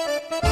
Olá,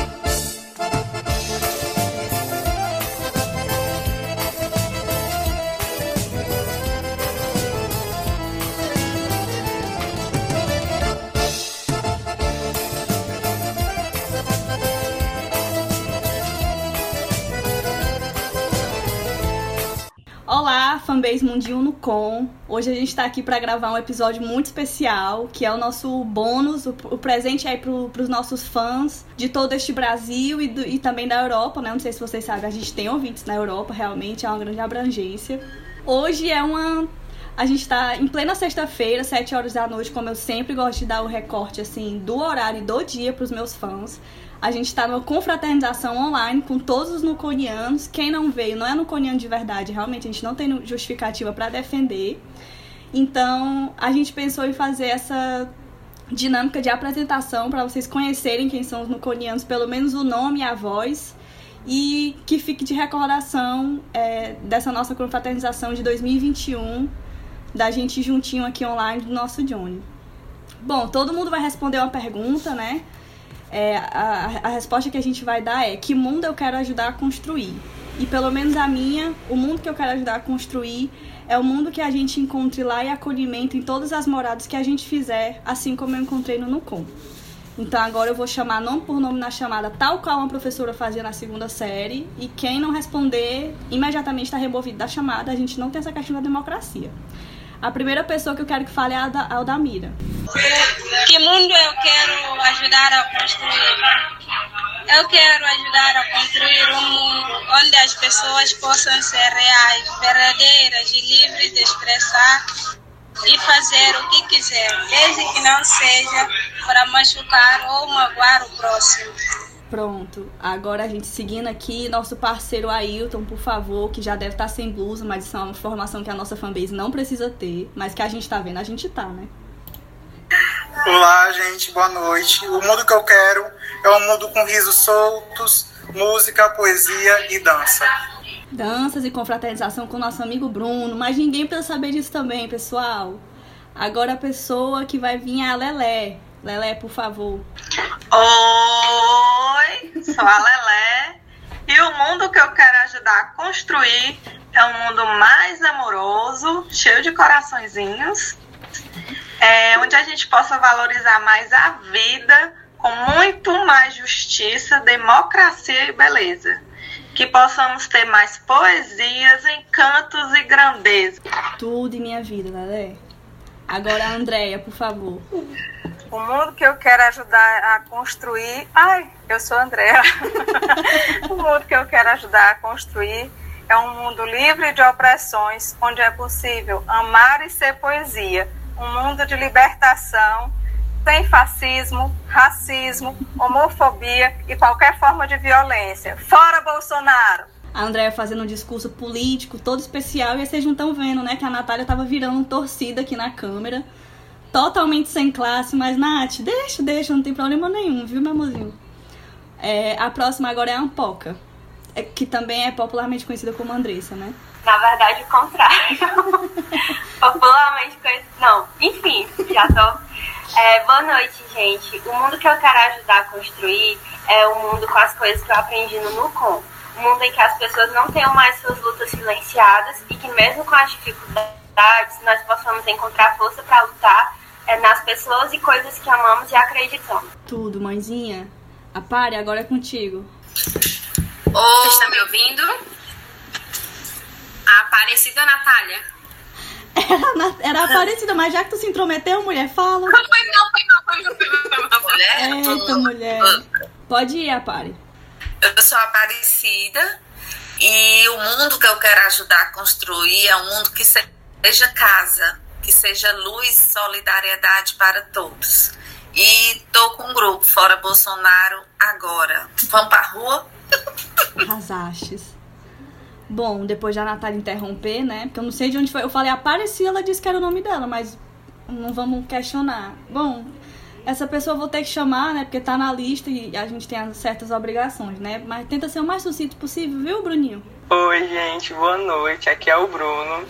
fanbase Mundinho no Com. Hoje a gente está aqui para gravar um episódio muito especial, que é o nosso bônus, o, o presente aí para os nossos fãs de todo este Brasil e, do, e também da Europa, né? Não sei se vocês sabem, a gente tem ouvintes na Europa, realmente é uma grande abrangência. Hoje é uma a gente está em plena sexta-feira, 7 horas da noite, como eu sempre gosto de dar o recorte assim do horário e do dia para os meus fãs. A gente está numa confraternização online com todos os nuconianos. Quem não veio não é nuconiano de verdade, realmente a gente não tem justificativa para defender. Então, a gente pensou em fazer essa dinâmica de apresentação para vocês conhecerem quem são os nuconianos, pelo menos o nome e a voz, e que fique de recordação é, dessa nossa confraternização de 2021, da gente juntinho aqui online do nosso Johnny. Bom, todo mundo vai responder uma pergunta, né? É, a, a resposta que a gente vai dar é que mundo eu quero ajudar a construir. E pelo menos a minha, o mundo que eu quero ajudar a construir é o mundo que a gente encontre lá e acolhimento em todas as moradas que a gente fizer, assim como eu encontrei no Nucom. Então agora eu vou chamar nome por nome na chamada, tal qual uma professora fazia na segunda série, e quem não responder imediatamente está removido da chamada. A gente não tem essa questão da democracia. A primeira pessoa que eu quero que fale é a, da, a Aldamira. Que mundo ajudar a construir? Eu quero ajudar a construir um mundo onde as pessoas possam ser reais, verdadeiras e livres de expressar e fazer o que quiser, desde que não seja para machucar ou magoar o próximo. Pronto. Agora a gente seguindo aqui, nosso parceiro Ailton, por favor, que já deve estar sem blusa, mas isso é uma informação que a nossa fanbase não precisa ter, mas que a gente tá vendo, a gente tá, né? Olá, gente, boa noite. O mundo que eu quero é um mundo com risos soltos, música, poesia e dança. Danças e confraternização com nosso amigo Bruno, mas ninguém precisa saber disso também, pessoal. Agora a pessoa que vai vir é a Lelé. Lelé, por favor. Oi, sou a Lelé. E o mundo que eu quero ajudar a construir é um mundo mais amoroso, cheio de coraçõezinhos, é, onde a gente possa valorizar mais a vida com muito mais justiça, democracia e beleza. Que possamos ter mais poesias, encantos e grandeza. Tudo em minha vida, Lelé. Agora a Andréia, por favor. O mundo que eu quero ajudar a construir. Ai, eu sou a Andréa. o mundo que eu quero ajudar a construir é um mundo livre de opressões, onde é possível amar e ser poesia. Um mundo de libertação, sem fascismo, racismo, homofobia e qualquer forma de violência. Fora Bolsonaro! A Andréia fazendo um discurso político todo especial e vocês não estão vendo, né? Que a Natália tava virando torcida aqui na câmera totalmente sem classe, mas Nath, deixa, deixa, não tem problema nenhum, viu, meu amorzinho? É, a próxima agora é a Ampoca, é, que também é popularmente conhecida como Andressa, né? Na verdade, o contrário. popularmente conhecida. Não, enfim, já tô. É, boa noite, gente. O mundo que eu quero ajudar a construir é o mundo com as coisas que eu aprendi no Nucom. Um mundo em que as pessoas não tenham mais suas lutas silenciadas e que, mesmo com as dificuldades, nós possamos encontrar força para lutar é nas pessoas e coisas que amamos e acreditamos. Tudo, mãezinha. A pare agora é contigo. Oi, está me ouvindo? A Aparecida Natália. Era, era Aparecida, mas já que tu se intrometeu, mulher, fala. Foi mal, foi mal, foi mal, foi mal, mulher. Eita, mulher. Pode ir, Apare. Eu sou Aparecida e o mundo que eu quero ajudar a construir é um mundo que seja casa, que seja luz solidariedade para todos. E tô com um grupo fora Bolsonaro agora. Vamos pra rua? Arrasastes. Bom, depois da Natália interromper, né? Porque eu não sei de onde foi. Eu falei Aparecida, ela disse que era o nome dela, mas não vamos questionar. Bom, essa pessoa vou ter que chamar, né? Porque tá na lista e a gente tem certas obrigações, né? Mas tenta ser o mais sucinto possível, viu, Bruninho? Oi, gente, boa noite. Aqui é o Bruno.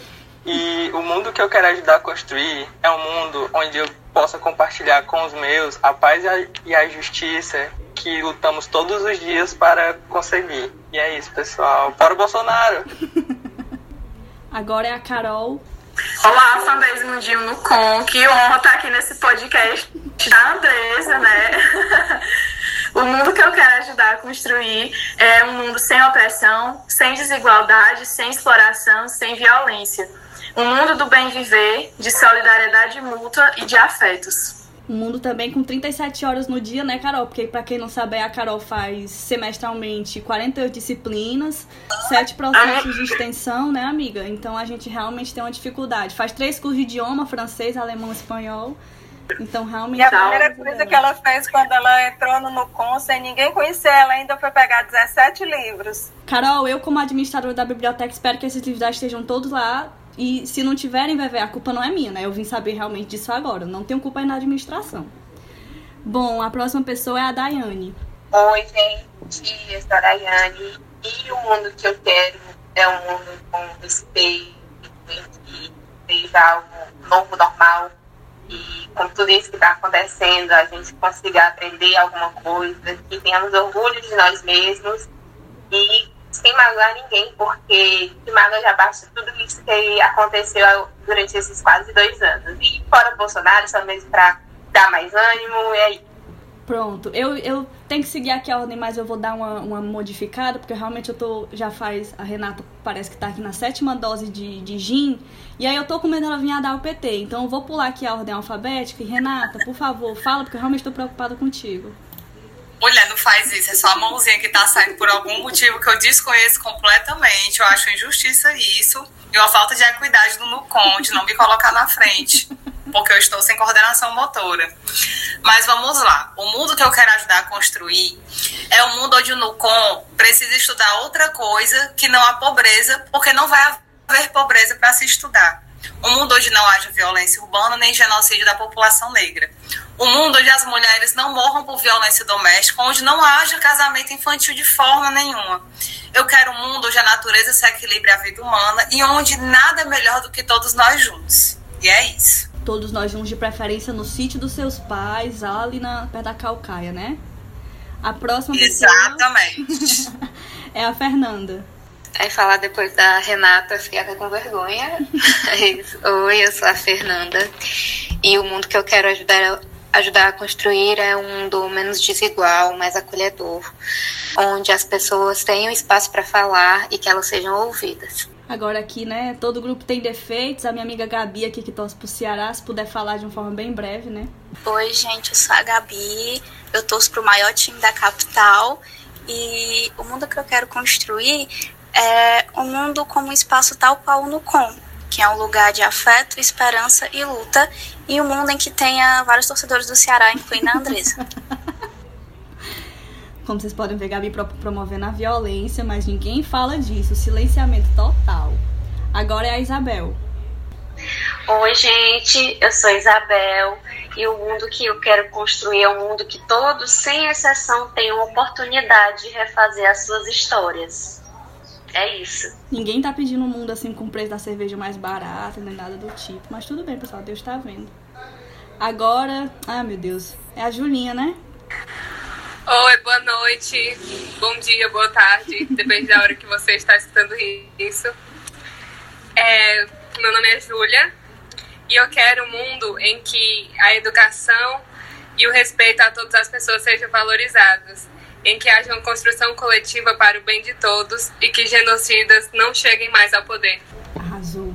E o mundo que eu quero ajudar a construir é um mundo onde eu possa compartilhar com os meus a paz e a justiça que lutamos todos os dias para conseguir. E é isso, pessoal. Para o Bolsonaro! Agora é a Carol. Olá, fanbase Mundinho no Com. Que honra estar aqui nesse podcast da Andresa, né? o mundo que eu quero ajudar a construir é um mundo sem opressão, sem desigualdade, sem exploração, sem violência. Um mundo do bem viver, de solidariedade mútua e de afetos. Um mundo também com 37 horas no dia, né, Carol? Porque, para quem não sabe, a Carol faz semestralmente 48 disciplinas, 7 processos de extensão, né, amiga? Então a gente realmente tem uma dificuldade. Faz três cursos de idioma, francês, alemão, espanhol. Então, realmente. E a primeira coisa que ela fez quando ela entrou no Nucon, sem ninguém conhecer ela, ainda foi pegar 17 livros. Carol, eu, como administradora da biblioteca, espero que esses livros já estejam todos lá e se não tiverem, vai ver, a culpa não é minha, né? Eu vim saber realmente disso agora. Não tenho culpa aí na administração. Bom, a próxima pessoa é a Daiane. Oi, gente. Eu sou a Daiane. E o mundo que eu quero é um mundo com respeito, em que seja algo novo, normal. E com tudo isso que está acontecendo, a gente consiga aprender alguma coisa, que tenhamos orgulho de nós mesmos e sem magoar ninguém, porque de mágoa já basta tudo isso que aconteceu durante esses quase dois anos. E fora Bolsonaro, só mesmo para dar mais ânimo, e aí. Pronto, eu, eu tenho que seguir aqui a ordem, mas eu vou dar uma, uma modificada, porque realmente eu tô. Já faz. A Renata parece que tá aqui na sétima dose de, de gin. E aí eu tô com medo dela vir dar o PT. Então eu vou pular aqui a ordem alfabética. E Renata, por favor, fala, porque eu realmente tô preocupada contigo. Mulher, não faz isso, é só a mãozinha que tá saindo por algum motivo que eu desconheço completamente. Eu acho injustiça isso. E uma falta de equidade do Nucon, de não me colocar na frente. Porque eu estou sem coordenação motora. Mas vamos lá. O mundo que eu quero ajudar a construir é um mundo onde o Nucon precisa estudar outra coisa que não a pobreza, porque não vai haver pobreza para se estudar. Um mundo onde não haja violência urbana nem genocídio da população negra. Um mundo onde as mulheres não morram por violência doméstica, onde não haja casamento infantil de forma nenhuma. Eu quero um mundo onde a natureza se equilibre a vida humana e onde nada é melhor do que todos nós juntos. E é isso. Todos nós juntos, de preferência no sítio dos seus pais, ali na, perto da Calcaia, né? A próxima Exatamente. pessoa é a Fernanda. Aí falar depois da Renata, fiquei até com vergonha. Oi, eu sou a Fernanda. E o mundo que eu quero ajudar, ajudar a construir é um mundo menos desigual, mais acolhedor, onde as pessoas tenham espaço para falar e que elas sejam ouvidas. Agora aqui, né, todo grupo tem defeitos. A minha amiga Gabi aqui que torce pro Ceará, se puder falar de uma forma bem breve, né? Oi, gente, eu sou a Gabi. Eu torço pro maior time da capital. E o mundo que eu quero construir é um mundo como um espaço tal qual no Com, que é um lugar de afeto, esperança e luta, e um mundo em que tenha vários torcedores do Ceará, incluindo a Andresa. Como vocês podem ver, Gabi promovendo a violência, mas ninguém fala disso. Silenciamento total. Agora é a Isabel. Oi, gente, eu sou Isabel e o mundo que eu quero construir é um mundo que todos, sem exceção, tenham oportunidade de refazer as suas histórias. É isso. Ninguém tá pedindo um mundo assim com o preço da cerveja mais barata, nem nada do tipo. Mas tudo bem, pessoal, Deus tá vendo. Agora, ah meu Deus, é a Julinha, né? Oi, boa noite, bom dia, boa tarde, depende da hora que você está escutando isso. É, meu nome é Júlia e eu quero um mundo em que a educação e o respeito a todas as pessoas sejam valorizados, em que haja uma construção coletiva para o bem de todos e que genocidas não cheguem mais ao poder. Arrasou.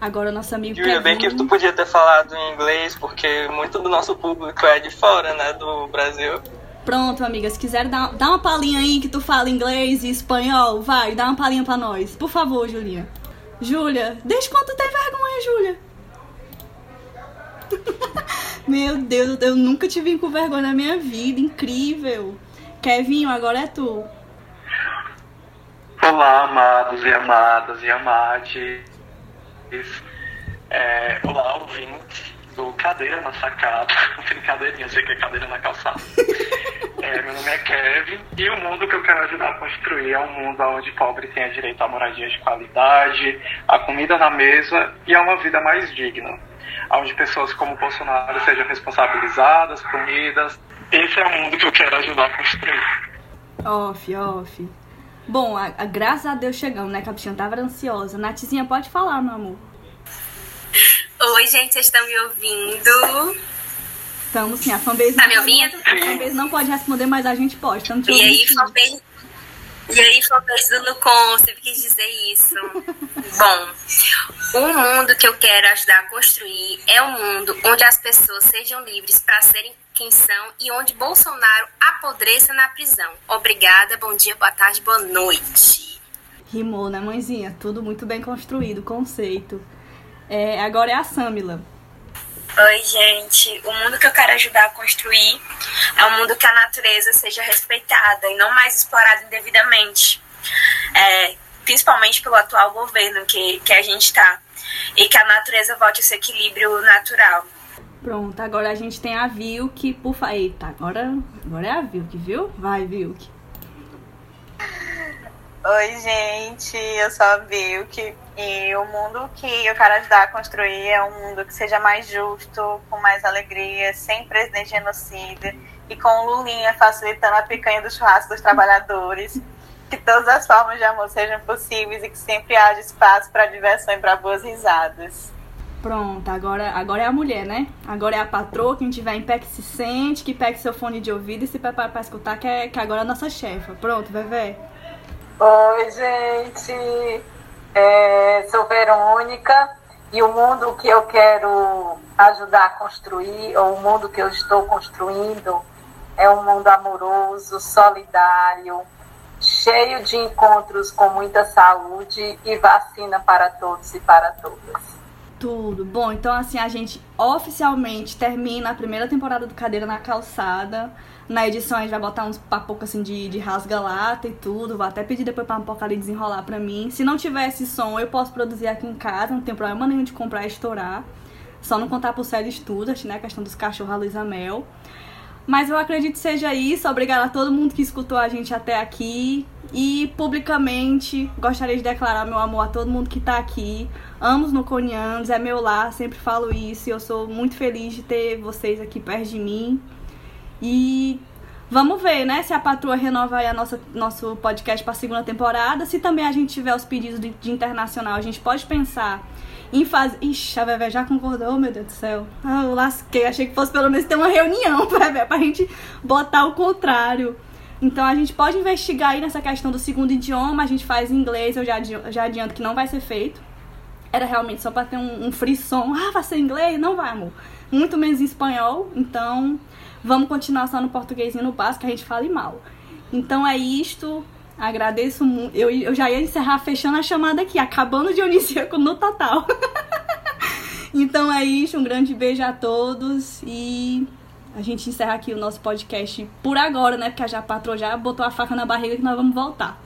Agora nosso amigo Júlia, bem que tu podia ter falado em inglês, porque muito do nosso público é de fora, né, do Brasil. Pronto, amiga, se quiser dar, dá uma palhinha aí que tu fala inglês e espanhol, vai, dá uma palhinha pra nós. Por favor, Julia. Júlia, desde quando tu tem vergonha, Júlia? Meu Deus, eu nunca te vi com vergonha na minha vida, incrível. Kevinho, agora é tu. Olá, amados e amadas e amades. É, olá, ouvintes do Cadeira na Sacada. Não tem cadeirinha, sei que é cadeira na calçada. É, meu nome é Kevin e o mundo que eu quero ajudar a construir é um mundo onde pobre tenha direito a moradia de qualidade, a comida na mesa e a uma vida mais digna. Onde pessoas como Bolsonaro sejam responsabilizadas, punidas esse é o mundo que eu quero ajudar a construir. Off, off. Bom, a, a, graças a Deus chegamos, né? Que a bichinha tava ansiosa. Natizinha, pode falar, meu amor. Oi, gente, vocês estão me ouvindo? Estamos sim, a fanbase. Tá me ouvindo? A fanbase não pode responder, mas a gente pode. Estamos te e aí, fanbase. E aí, fanbase do Lucon, sempre quis dizer isso. Bom, o mundo que eu quero ajudar a construir é um mundo onde as pessoas sejam livres para serem quem são e onde Bolsonaro apodreça na prisão. Obrigada, bom dia, boa tarde, boa noite. Rimou, né, mãezinha? Tudo muito bem construído, conceito. É, agora é a Samila. Oi, gente. O mundo que eu quero ajudar a construir é um mundo que a natureza seja respeitada e não mais explorada indevidamente. É, principalmente pelo atual governo que, que a gente está. E que a natureza volte a esse equilíbrio natural. Pronto, agora a gente tem a Vilk por Eita, agora, agora é a Vilk, viu? Vai, Vilk. Oi, gente, eu sou a Vilk e o mundo que eu quero ajudar a construir é um mundo que seja mais justo, com mais alegria, sem presidente genocida e com o Lulinha facilitando a picanha do churrasco dos trabalhadores. Que todas as formas de amor sejam possíveis e que sempre haja espaço para diversão e para boas risadas. Pronto, agora, agora é a mulher, né? Agora é a patroa, quem tiver em pé que se sente, que pegue seu fone de ouvido e se prepara para escutar, que, é, que agora é a nossa chefa. Pronto, Vevé. Oi, gente. É, sou Verônica e o mundo que eu quero ajudar a construir, ou o mundo que eu estou construindo, é um mundo amoroso, solidário, cheio de encontros com muita saúde e vacina para todos e para todas. Tudo. Bom, então assim, a gente oficialmente termina a primeira temporada do Cadeira na Calçada. Na edição a gente vai botar uns papocos assim de, de rasga-lata e tudo. Vou até pedir depois pra Poca ali desenrolar pra mim. Se não tiver esse som, eu posso produzir aqui em casa, não tem problema nenhum de comprar e estourar. Só não contar pro Célio Studas, né? A questão dos cachorros a Luísa Mel. Mas eu acredito que seja isso. Obrigada a todo mundo que escutou a gente até aqui. E publicamente gostaria de declarar meu amor a todo mundo que tá aqui. Amo os Noconianos, é meu lar, sempre falo isso. E eu sou muito feliz de ter vocês aqui perto de mim. E vamos ver, né? Se a patroa renova a nossa, nosso podcast para segunda temporada. Se também a gente tiver os pedidos de, de internacional, a gente pode pensar em fazer. Ixi, a Vevé já concordou, meu Deus do céu. Ah, eu lasquei. Achei que fosse pelo menos ter uma reunião, Vevé, pra gente botar o contrário. Então a gente pode investigar aí nessa questão do segundo idioma, a gente faz em inglês, eu já, já adianto que não vai ser feito. Era realmente só pra ter um, um frisson. Ah, vai ser inglês? Não vai, amor. Muito menos em espanhol, então Vamos continuar só no português e no básico, que a gente fale mal. Então é isto. Agradeço muito. Eu, eu já ia encerrar fechando a chamada aqui, acabando de Dionisíaco no total. então é isso. Um grande beijo a todos e a gente encerra aqui o nosso podcast por agora, né? Porque a já já botou a faca na barriga que nós vamos voltar.